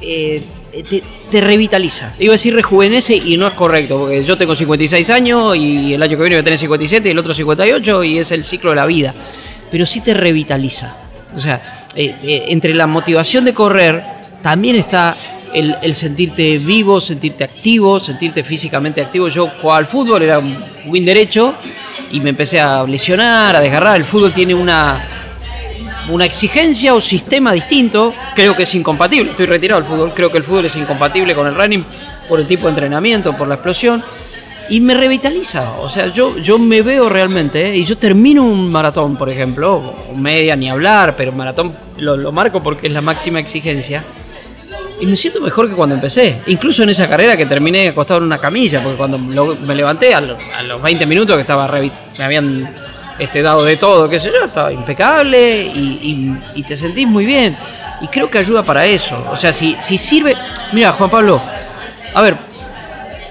eh, te, te revitaliza. Iba a decir rejuvenece y no es correcto, porque yo tengo 56 años y el año que viene voy a tener 57 y el otro 58 y es el ciclo de la vida. Pero sí te revitaliza. O sea, eh, eh, entre la motivación de correr también está el, el sentirte vivo, sentirte activo, sentirte físicamente activo. Yo jugaba al fútbol, era un win derecho y me empecé a lesionar, a desgarrar. El fútbol tiene una, una exigencia o sistema distinto. Creo que es incompatible. Estoy retirado del fútbol. Creo que el fútbol es incompatible con el running por el tipo de entrenamiento, por la explosión. Y me revitaliza. O sea, yo, yo me veo realmente. ¿eh? Y yo termino un maratón, por ejemplo. Media, ni hablar. Pero maratón lo, lo marco porque es la máxima exigencia. Y me siento mejor que cuando empecé. Incluso en esa carrera que terminé acostado en una camilla. Porque cuando me levanté a, lo- a los 20 minutos que estaba me habían este, dado de todo, qué sé yo, estaba impecable y, y- y te sentís muy bien. Y creo que ayuda para eso. O sea, si, si sirve. Mira, Juan Pablo, a ver,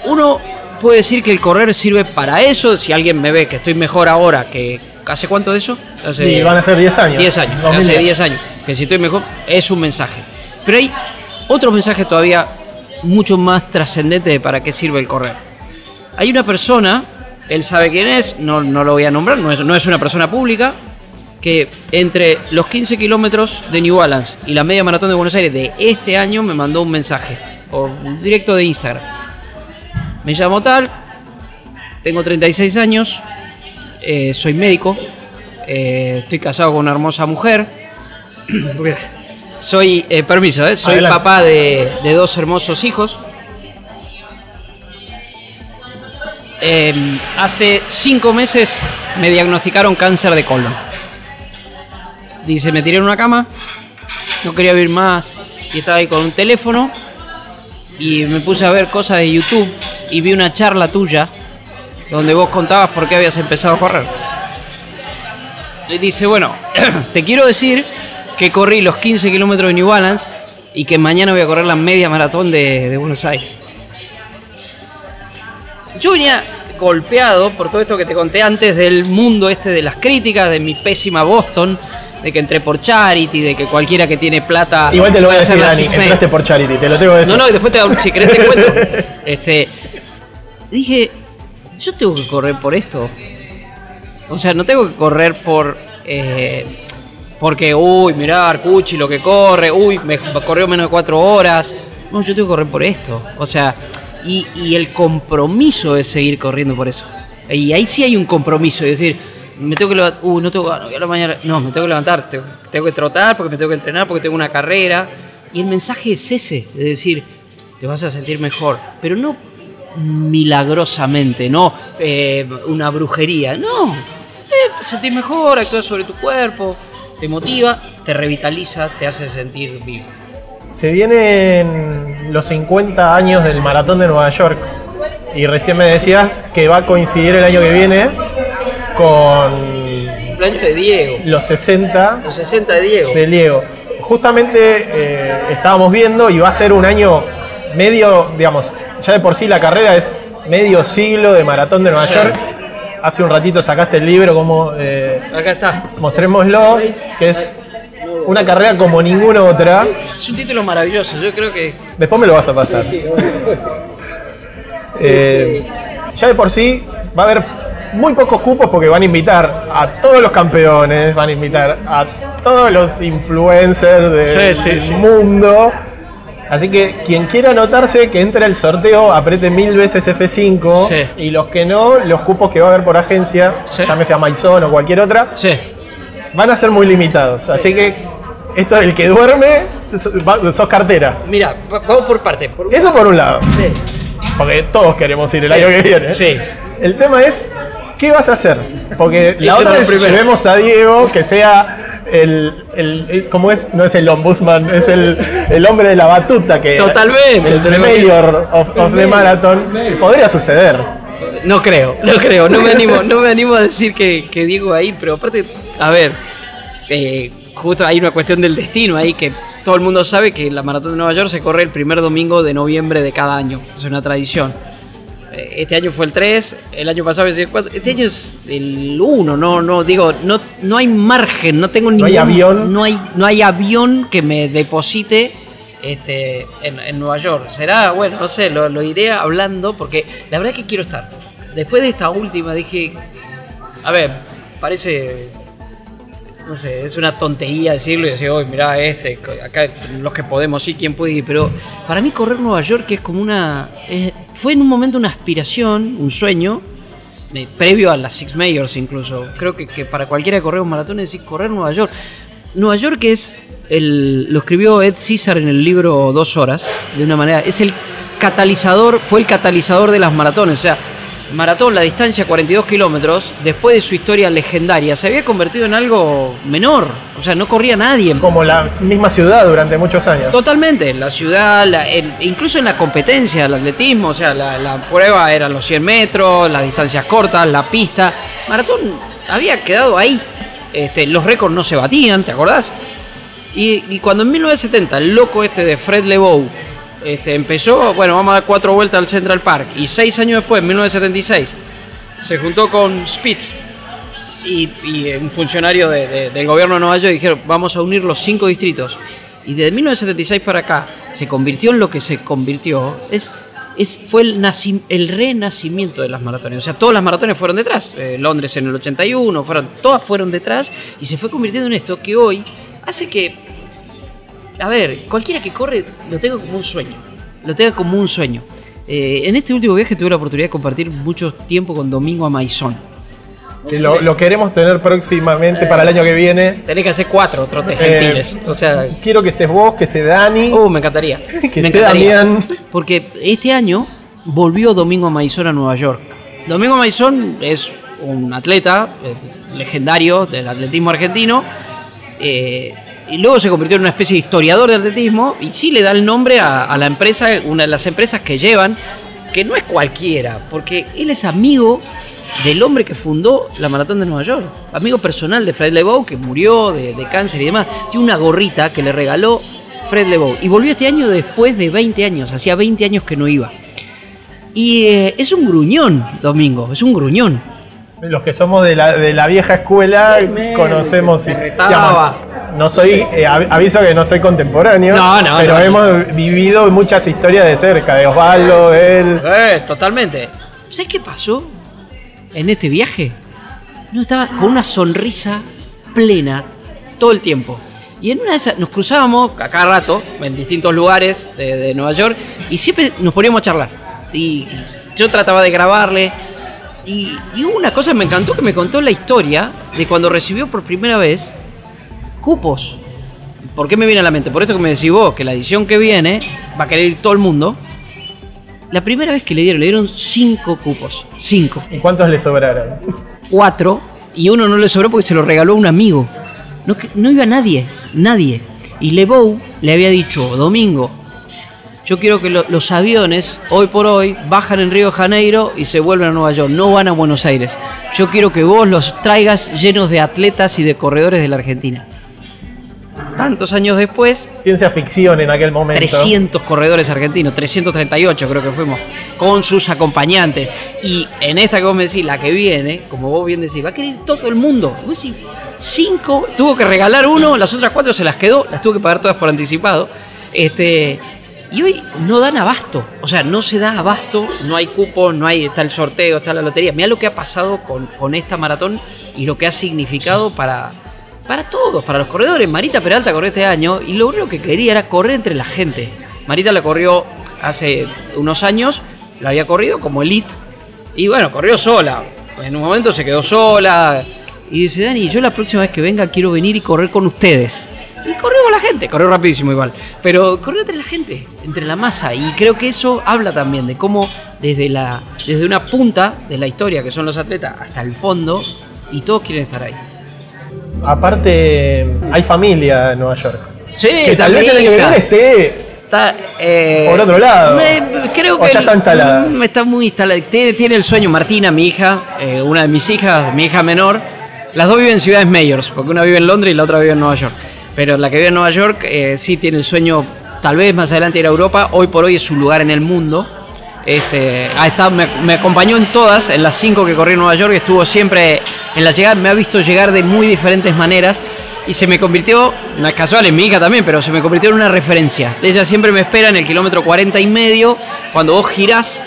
uno puede decir que el correr sirve para eso. Si alguien me ve que estoy mejor ahora que. ¿Hace cuánto de eso? Hace Y van a ser 10 años. 10 años, 2010. hace 10 años. Que si estoy mejor, es un mensaje. Pero hay otros mensajes todavía mucho más trascendentes de para qué sirve el correr. Hay una persona, él sabe quién es, no, no lo voy a nombrar, no es, no es una persona pública, que entre los 15 kilómetros de New Balance y la media maratón de Buenos Aires de este año me mandó un mensaje, por directo de Instagram. Me llamo tal, tengo 36 años, eh, soy médico, eh, estoy casado con una hermosa mujer. soy, eh, permiso, eh, soy Adelante. papá de, de dos hermosos hijos. Eh, hace cinco meses me diagnosticaron cáncer de colon. Dice, me tiré en una cama, no quería vivir más y estaba ahí con un teléfono y me puse a ver cosas de YouTube y vi una charla tuya donde vos contabas por qué habías empezado a correr. Y dice, bueno, te quiero decir que corrí los 15 kilómetros de New Balance y que mañana voy a correr la media maratón de Buenos Aires. Yo venía golpeado por todo esto que te conté antes del mundo este de las críticas, de mi pésima Boston, de que entré por Charity, de que cualquiera que tiene plata... Igual te lo voy a decir, Dani. Entraste por Charity, te lo tengo que decir. No, no, y después te, si querés te cuento. Este, dije, yo tengo que correr por esto. O sea, no tengo que correr por... eh, porque, uy, mirá, Arcucci lo que corre, uy, me corrió menos de cuatro horas. No, yo tengo que correr por esto. O sea, y, y el compromiso es seguir corriendo por eso. Y ahí sí hay un compromiso, es decir, me tengo que levantar, uy, no tengo ganas, voy a la mañana, no, me tengo que levantar, tengo, tengo que trotar porque me tengo que entrenar, porque tengo una carrera. Y el mensaje es ese, es decir, te vas a sentir mejor, pero no milagrosamente, no eh, una brujería, no. Eh, sentís mejor, actúas sobre tu cuerpo, te motiva, te revitaliza, te hace sentir vivo. Se vienen los 50 años del maratón de Nueva York. Y recién me decías que va a coincidir el año que viene con Cumpleaños de Diego, los 60 los 60 de Diego. de Diego. Justamente eh, estábamos viendo y va a ser un año medio, digamos, ya de por sí la carrera es medio siglo de maratón de Nueva Sí. York. Hace un ratito sacaste el libro, como eh, Acá está. mostrémoslo, que es una carrera como ninguna otra. Es un título maravilloso, yo creo que Después me lo vas a pasar. Eh, ya de por sí va a haber muy pocos cupos porque van a invitar a todos los campeones, van a invitar a todos los influencers del Sí, sí, sí. mundo. Así que quien quiera anotarse, que entre al sorteo, apriete mil veces F5. Sí. Y los que no, los cupos que va a haber por agencia, Sí. llámese a Maison o cualquier otra, sí. van a ser muy limitados. Así que esto del que duerme, sos cartera. Mira, va- vamos por parte. Por... Eso por un lado. Sí. Porque todos queremos ir el Sí. año que viene. Sí. El tema es, ¿qué vas a hacer? Porque la otra vez llevemos a Diego que sea el, el, el- ¿Cómo es? No es el ombudsman, es el, el hombre de la batuta que. Totalmente, El, mayor of, of the marathon. Podría suceder. No creo, no creo, no me animo, no me animo a decir que, que Diego va a ir, pero aparte, a ver, eh, justo hay una cuestión del destino ahí que todo el mundo sabe que la maratón de Nueva York se corre el primer domingo de noviembre de cada año, es una tradición. Eh, Este año fue el 3, el año pasado fue el 4, este año es el 1, no, no, digo, no, no hay margen, no tengo ningún hay avión. no hay, no hay avión que me deposite este, en, en Nueva York. Será, bueno, no sé, lo, lo iré hablando porque la verdad que quiero estar. Después de esta última dije, a ver, parece, no sé, es una tontería decirlo y decir, hoy mirá este, acá los que podemos, sí, quién puede ir, pero para mí correr Nueva York es como una, fue en un momento una aspiración, un sueño, eh, previo a las Six Majors incluso. Creo que, que para cualquiera que corre un maratón es decir, correr Nueva York. Nueva York es, el, lo escribió Ed César en el libro Dos Horas, de una manera, es el catalizador, fue el catalizador de las maratones. O sea, maratón, la distancia 42 kilómetros, después de su historia legendaria, se había convertido en algo menor. O sea, no corría nadie. Como la misma ciudad durante muchos años. Totalmente, la ciudad, la- el- incluso en la competencia, el atletismo, o sea, la, la prueba eran los 100 metros, las distancias cortas, la pista. Maratón había quedado ahí. Este, los récords no se batían, ¿te acordás? Y, y cuando en 1970 el loco este de Fred Lebow este, empezó, bueno, vamos a dar cuatro vueltas al Central Park, y seis años después, en 1976, se juntó con Spitz y, y un funcionario de- de- del gobierno de Nueva York y dijeron, vamos a unir los cinco distritos. Y desde 1976 para acá se convirtió en lo que se convirtió. Es, es, fue el, naci- el renacimiento de las maratones. O sea, todas las maratones fueron detrás. Eh, Londres en el 81, fueron, todas fueron detrás y se fue convirtiendo en esto que hoy hace que, a ver, cualquiera que corre lo tenga como un sueño. Lo tenga como un sueño. Eh, en este último viaje tuve la oportunidad de compartir mucho tiempo con Domingo Amaizón. Que lo, lo queremos tener próximamente para el año que viene. Tenés que hacer cuatro trotes Eh, gentiles. O sea, Quiero que estés vos, que esté Dani. uh, me encantaría. Que me esté encantaría. Damián. Porque este año volvió Domingo Maizón a Nueva York. Domingo Maizón es un atleta eh, legendario del atletismo argentino. eh, y luego se convirtió en una especie de historiador de atletismo. Y sí le da el nombre a, a la empresa, una de las empresas que llevan, que no es cualquiera, porque él es amigo del hombre que fundó la Maratón de Nueva York. Amigo personal de Fred Lebow, que murió de, de cáncer y demás. Tiene una gorrita que le regaló Fred Lebow. Y volvió este año después de 20 años. Hacía 20 años que no iba. Y eh, es un gruñón, Domingo. Es un gruñón. Los que somos de la, de la vieja escuela conocemos. te y- digamos, no soy, eh, av- aviso que no soy contemporáneo, No, no, pero no. hemos vivido muchas historias de cerca, de Osvaldo, de él. Eh, totalmente. ¿Sabes qué pasó en este viaje? No estaba con una sonrisa plena todo el tiempo. Y en una de esas nos cruzábamos a cada rato en distintos lugares de, de Nueva York y siempre nos poníamos a charlar. Y yo trataba de grabarle. Y, y hubo una cosa que me encantó que me contó la historia de cuando recibió por primera vez cupos. ¿Por qué me viene a la mente? Por esto que me decís vos, que la edición que viene va a querer ir todo el mundo. La primera vez que le dieron, le dieron cinco cupos. Cinco. ¿Y cuántos le sobraron? Cuatro. Y uno no le sobró porque se lo regaló un amigo. No, no iba nadie. Nadie. Y Lebow le había dicho, Domingo, yo quiero que lo- los aviones, hoy por hoy, bajan en Río de Janeiro y se vuelven a Nueva York. No van a Buenos Aires. Yo quiero que vos los traigas llenos de atletas y de corredores de la Argentina. Tantos años después, Ciencia ficción en aquel momento. 300 corredores argentinos, 338 creo que fuimos, con sus acompañantes. Y en esta que vos me decís, la que viene, como vos bien decís, va a querer todo el mundo. Vos decís, cinco, tuvo que regalar uno, las otras cuatro se las quedó, las tuvo que pagar todas por anticipado. Este, y hoy no dan abasto, o sea, no se da abasto, no hay cupo, no hay, está el sorteo, está la lotería. Mira lo que ha pasado con, con esta maratón y lo que ha significado para, para todos, para los corredores. Marita Peralta corrió este año y lo único que quería era correr entre la gente. Marita la corrió hace unos años, la había corrido como elite y bueno, corrió sola. En un momento se quedó sola y dice, Dani, yo la próxima vez que venga quiero venir y correr con ustedes. Y corrió con la gente, corrió rapidísimo igual. Pero corrió entre la gente, entre la masa. Y creo que eso habla también de cómo desde, la, desde una punta de la historia, que son los atletas, hasta el fondo, y todos quieren estar ahí. Aparte, hay familia en Nueva York. Sí, que tal vez el año que viene esté Está, eh, Por otro lado. me- creo O que ya está instalada. Mm, Está muy instalada. Tiene, tiene el sueño Martina, mi hija, eh, una de mis hijas, mi hija menor. Las dos viven en ciudades mayors, porque una vive en Londres y la otra vive en Nueva York. Pero la que vive en Nueva York eh, sí tiene el sueño, tal vez más adelante ir a Europa. Hoy por hoy es su lugar en el mundo. Este, ha estado, me, acompañó en todas, en las cinco que corrí en Nueva York, estuvo siempre en la llegada, me ha visto llegar de muy diferentes maneras y se me convirtió, no es casual, es mi hija también, pero se me convirtió en una referencia. Ella siempre me espera en el kilómetro 40 y medio, cuando vos girás,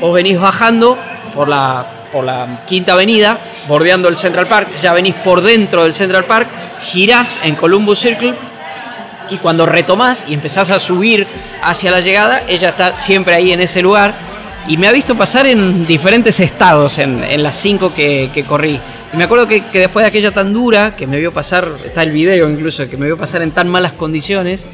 vos venís bajando por la, por la quinta avenida, bordeando el Central Park, ya venís por dentro del Central Park, girás en Columbus Circle y cuando retomás y empezás a subir hacia la llegada, ella está siempre ahí en ese lugar y me ha visto pasar en diferentes estados en, las cinco que, corrí. Y me acuerdo que, después de aquella tan dura, que me vio pasar, está el video incluso, que me vio pasar en tan malas condiciones,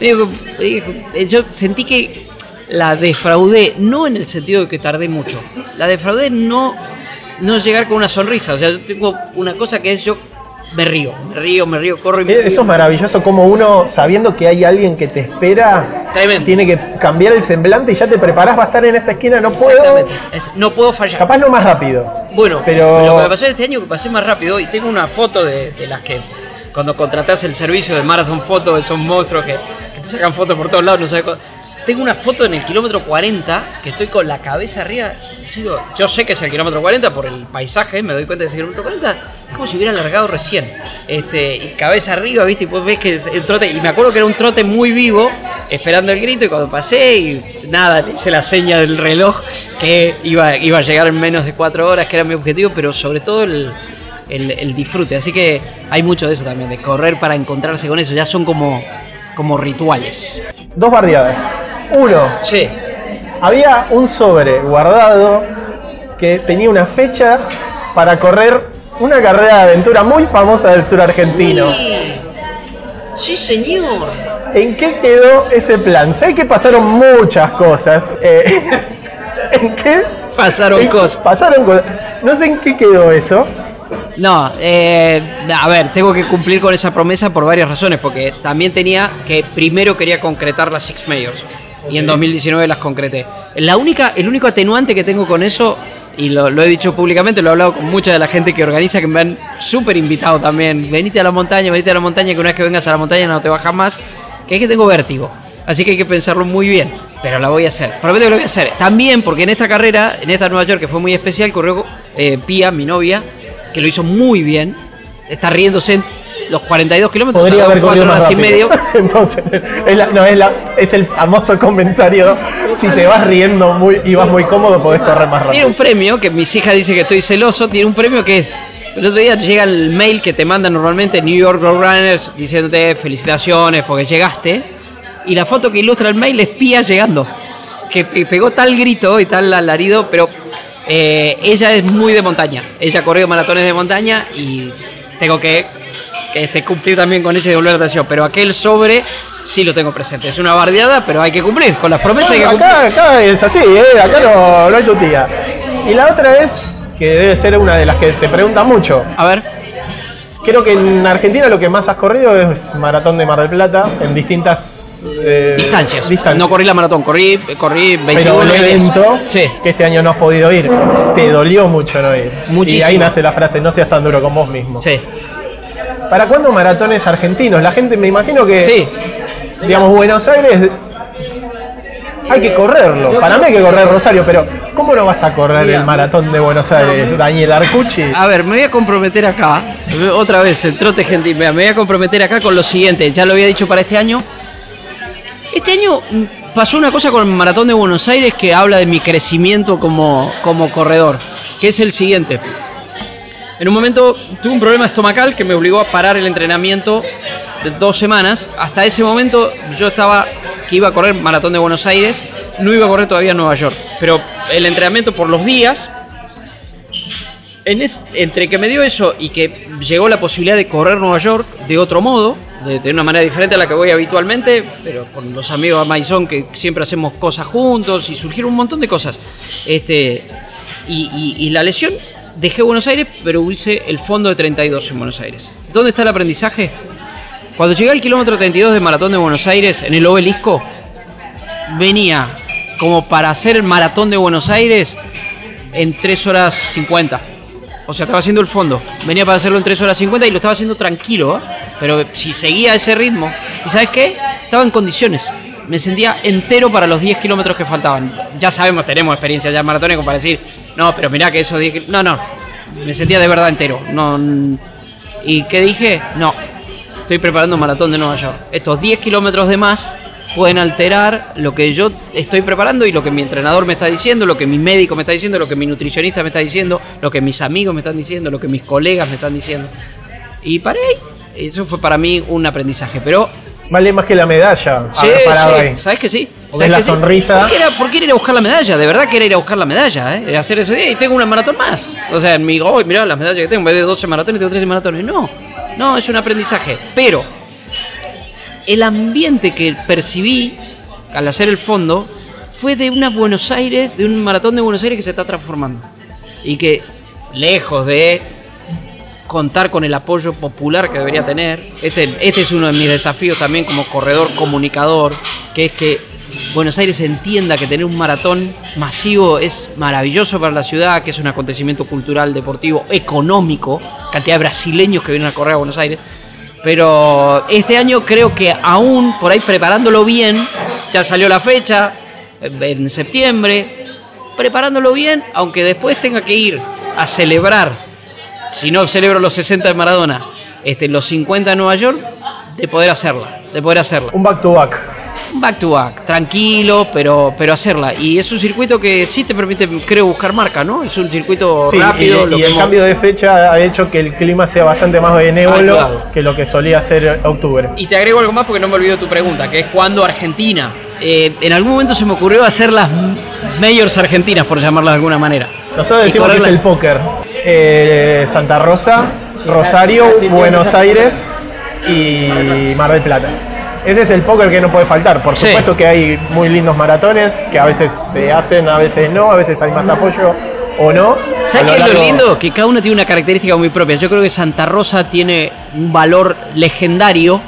dijo- eh, yo sentí que la defraudé, no en el sentido de que tardé mucho, la defraudé no, no llegar con una sonrisa, o sea, yo tengo una cosa que es yo me río, me río, me río, corro y me Eh, Eso es maravilloso, como uno, sabiendo que hay alguien que te espera, Tremendo. tiene que cambiar el semblante y ya te preparás, va a estar en esta esquina, no puedo. Es- no puedo fallar. Capaz no más rápido. Bueno, Pero- lo que me pasó este año que pasé más rápido y tengo una foto de, de las que cuando contratás el servicio de Marathon Photo, esos monstruos que, que te sacan fotos por todos lados, no sabes Tengo una foto en el kilómetro 40 que estoy con la cabeza arriba. Yo sé que es el kilómetro 40 por el paisaje, me doy cuenta de que es el kilómetro 40. Como si hubiera largado recién. Este, y cabeza arriba, ¿viste? Y pues ves que el trote. Y me acuerdo que era un trote muy vivo, esperando el grito. Y cuando pasé, y nada, le hice la seña del reloj que iba, iba a llegar en menos de cuatro horas, que era mi objetivo, pero sobre todo el, el- el disfrute. Así que hay mucho de eso también, de correr para encontrarse con eso. Ya son como, como rituales. Dos bardeadas. Uno, Sí. había un sobre guardado que tenía una fecha para correr una carrera de aventura muy famosa del sur argentino. Sí, señor. ¿En qué quedó ese plan? Sé que pasaron muchas cosas. eh, ¿En qué? Pasaron en- cosas. Pasaron cosas. No sé en qué quedó eso. No, eh, a ver, tengo que cumplir con esa promesa por varias razones, porque también tenía que primero quería concretar las Six Majors y en 2019 las concreté. La única, el único atenuante que tengo con eso, y lo, he dicho públicamente, lo he hablado con mucha de la gente que organiza, que me han súper invitado también, venite a la montaña, venite a la montaña, que una vez que vengas a la montaña no te bajas más, que es que tengo vértigo. Así que hay que pensarlo muy bien, pero la voy a hacer. Prometo que lo voy a hacer. También porque en esta carrera, en esta Nueva York, que fue muy especial, corrió eh, Pía, mi novia, que lo hizo muy bien. Está riéndose los 42 kilómetros. Podría haber corrido más horas y medio. Entonces, es, la- no, es, la- es el famoso comentario. Si te vas riendo muy, y vas muy cómodo, podés correr más Tiene rápido. un premio, que mis hijas dicen que estoy celoso, tiene un premio que es... El otro día llega el mail que te mandan normalmente New York Roadrunners diciéndote felicitaciones porque llegaste. Y la foto que ilustra el mail es Pía llegando. Que pe- pegó tal grito y tal alarido, pero eh, ella es muy de montaña. Ella ha corrido maratones de montaña y tengo que este, cumplir también con y devolver atención. Pero aquel sobre sí lo tengo presente. Es una bardeada, pero hay que cumplir. Con las promesas hay que cumplir. acá, acá es así, ¿eh? acá no, no hay tu tía. Y la otra es, que debe ser una de las que te preguntan mucho. A ver. Creo que en Argentina lo que más has corrido es maratón de Mar del Plata en distintas eh, Distancias. distancias. No corrí la maratón, corrí, corrí 21 Pero el y 10. evento Sí. que este año no has podido ir, te dolió mucho no ir. Muchísimo. Y ahí nace la frase, no seas tan duro con vos mismo. Sí. ¿Para cuándo maratones argentinos? La gente me imagino que, Sí. digamos, Buenos Aires hay que correrlo. Para mí hay que correr Rosario, pero ¿cómo no vas a correr el maratón de Buenos Aires, Daniel Arcucci? A ver, me voy a comprometer acá. Otra vez, el trote gentil. Me voy a comprometer acá con lo siguiente. Ya lo había dicho para este año. Este año pasó una cosa con el Maratón de Buenos Aires que habla de mi crecimiento como, como corredor. Que es el siguiente. En un momento tuve un problema estomacal que me obligó a parar el entrenamiento de dos semanas. Hasta ese momento yo estaba que iba a correr Maratón de Buenos Aires. No iba a correr todavía en Nueva York. Pero el entrenamiento por los días en es- entre que me dio eso y que llegó la posibilidad de correr Nueva York de otro modo, de, de una manera diferente a la que voy habitualmente, pero con los amigos de Maison que siempre hacemos cosas juntos y surgieron un montón de cosas. Este, y, y- y la lesión, dejé Buenos Aires, pero hice el fondo de 32 en Buenos Aires. ¿Dónde está el aprendizaje? Cuando llegué al kilómetro 32 de Maratón de Buenos Aires, en el obelisco, venía como para hacer el Maratón de Buenos Aires en 3 horas 50. O sea, estaba haciendo el fondo. Venía para hacerlo en 3 horas 50 y lo estaba haciendo tranquilo, ¿eh? Pero si seguía ese ritmo. ¿Y sabes qué? Estaba en condiciones. Me sentía entero para los 10 kilómetros que faltaban. Ya sabemos, tenemos experiencia ya en maratones para decir, no, pero mirá que 10 kil-". No, no. Me sentía de verdad entero. No, ¿Y qué dije? No. Estoy preparando un maratón de Nueva York. Estos 10 kilómetros de más pueden alterar lo que yo estoy preparando y lo que mi entrenador me está diciendo, lo que mi médico me está diciendo, lo que mi nutricionista me está diciendo, lo que mis amigos me están diciendo, lo que mis colegas me están diciendo. Y paré. Eso fue para mí un aprendizaje. Pero Vale más que la medalla. Sí, haber parado sí, ahí. ¿sabes que sí? Porque ¿Sabes la que sí? sonrisa- ¿Por qué, era, por qué ir a buscar la medalla? De verdad que era ir a buscar la medalla, ¿eh? Era hacer día y tengo una maratón más. O sea, digo, oh, mirá las medallas que tengo, en vez de 12 maratones, tengo 13 maratones. No, no, es un aprendizaje. Pero el ambiente que percibí al hacer el fondo fue de una Buenos Aires, de un maratón de Buenos Aires que se está transformando. Y que, lejos de contar con el apoyo popular que debería tener. Este, este es uno de mis desafíos también como corredor comunicador, que es que Buenos Aires entienda que tener un maratón masivo es maravilloso para la ciudad, que es un acontecimiento cultural, deportivo, económico, cantidad de brasileños que vienen a correr a Buenos Aires. Pero este año creo que aún por ahí preparándolo bien, ya salió la fecha, en septiembre, preparándolo bien, aunque después tenga que ir a celebrar si no celebro los 60 de Maradona, este, los 50 de Nueva York, de poder hacerla, de poder hacerla. Un back to back. Un back to back, tranquilo, pero, pero hacerla. Y es un circuito que sí te permite, creo, buscar marca, ¿no? Es un circuito Sí, rápido. y, lo y que el cambio de fecha ha hecho que el clima sea bastante más benévolo Ah, claro. que lo que solía ser octubre. Y te agrego algo más porque no me olvido tu pregunta, que es cuándo Argentina. Eh, en algún momento se me ocurrió hacer las mayors argentinas, por llamarlas de alguna manera. Nosotros decimos que es el póker. Eh, Santa Rosa, Rosario, Buenos Aires y Mar del Plata. Ese es el póker que no puede faltar. Por Sí. supuesto que hay muy lindos maratones que a veces se hacen, a veces no, a veces hay más apoyo o no. A ¿Sabes qué es lo largo- lindo? Que cada una tiene una característica muy propia. Yo creo que Santa Rosa tiene un valor legendario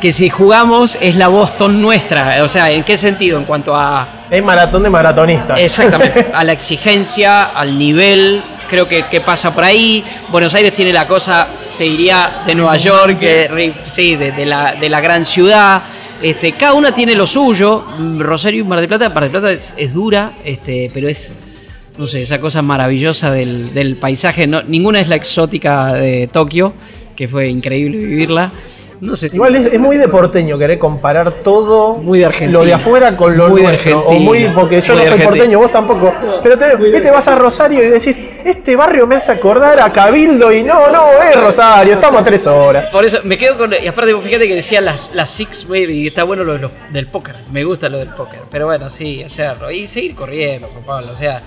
que si jugamos es la Boston nuestra. O sea, ¿en qué sentido? En cuanto a Es maratón de maratonistas. exactamente a la exigencia, al nivel, creo que, que pasa por ahí. Buenos Aires tiene la cosa, te diría, de Nueva York, ri- sí, de, de la, de la gran ciudad. Este, cada una tiene lo suyo. Rosario y Mar del Plata, Mar del Plata es, es dura, este, pero es no sé, esa cosa maravillosa del, del paisaje. No, ninguna es la exótica de Tokio, que fue increíble vivirla. No sé. Igual es, es muy de porteño querer comparar todo Muy de Argentina. lo de afuera con lo Muy de nuestro. o Argentina. muy, porque yo Muy no soy Argentina. porteño, vos tampoco. Pero te, viste, vas a Rosario y decís, este barrio me hace acordar a Cabildo y no, no, es Rosario, estamos a tres horas. Por eso me quedo con. Y aparte, vos fíjate que decía las, las Six Way y está bueno lo, de lo- del póker. Me gusta lo del póker. Pero bueno, sí, hacerlo. Y seguir corriendo, Juan Pablo. O sea,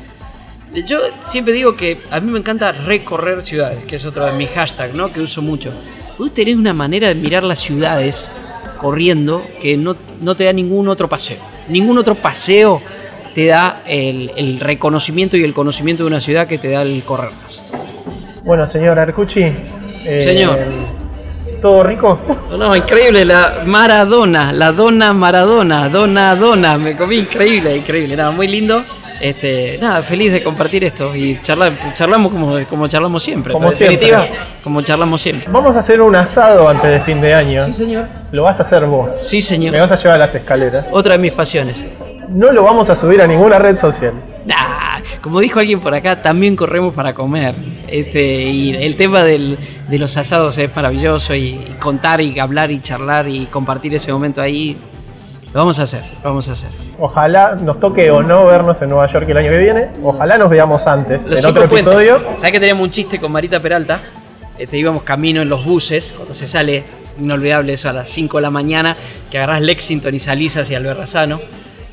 yo siempre digo que a mí me encanta recorrer ciudades, que es otro de mis hashtags, ¿no? Que uso mucho. Vos tenés una manera de mirar las ciudades corriendo que no, no te da ningún otro paseo. Ningún otro paseo te da el, el reconocimiento y el conocimiento de una ciudad que te da el correrlas. Bueno, señor Arcucci. eh, Señor. ¿Todo rico? No, no, increíble, la Maradona, la dona Maradona, dona dona, me comí increíble, increíble, nada, muy lindo. Este, nada, feliz de compartir esto y charlar, charlamos como, como charlamos siempre. Como definitiva, siempre. como charlamos siempre. Vamos a hacer un asado antes de fin de año. señor. Lo vas a hacer vos. Sí, señor. Me vas a llevar a las escaleras. Otra de mis pasiones. No lo vamos a subir a ninguna red social. Nah, como dijo alguien por acá, también corremos para comer. Este, y el tema del- de los asados es maravilloso y, y contar y hablar y charlar y compartir ese momento ahí. Lo vamos a hacer, lo vamos a hacer. Ojalá nos toque o no vernos en Nueva York el año que viene. Ojalá nos veamos antes, Los en otro puentes. episodio. ¿Sabes que teníamos un chiste con Marita Peralta? Este, íbamos camino en los buses, cuando se sale, inolvidable eso, a las 5 de la mañana, que agarrás Lexington y salís hacia el Berrazano,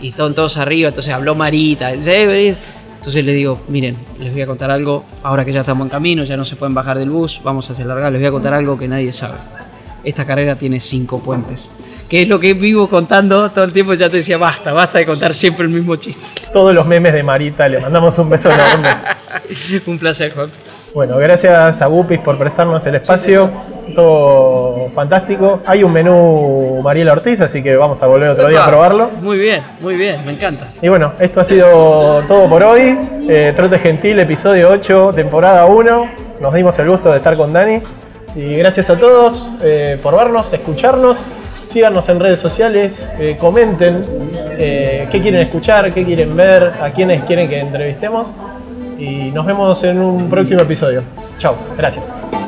y están todos arriba, entonces habló Marita. "Eh, vení". Entonces le digo, miren, les voy a contar algo, ahora que ya estamos en camino, ya no se pueden bajar del bus, vamos a hacer largar, les voy a contar algo que nadie sabe. Esta carrera tiene cinco puentes. Que es lo que vivo contando todo el tiempo, ya te decía, basta, basta de contar siempre el mismo chiste. Todos los memes de Marita, le mandamos un beso enorme. un placer, Juan. Bueno, gracias a Gupis por prestarnos el espacio. Todo fantástico. Hay un menú Mariela Ortiz, así que vamos a volver otro día a probarlo. Muy bien, muy bien, me encanta. Y bueno, esto ha sido todo por hoy. Eh, Trote Gentil, episodio 8, temporada 1. Nos dimos el gusto de estar con Dani. Y gracias a todos eh, por vernos, escucharnos. Síganos en redes sociales, eh, comenten eh, qué quieren escuchar, qué quieren ver, a quiénes quieren que entrevistemos. Y nos vemos en un próximo episodio. Chao, gracias.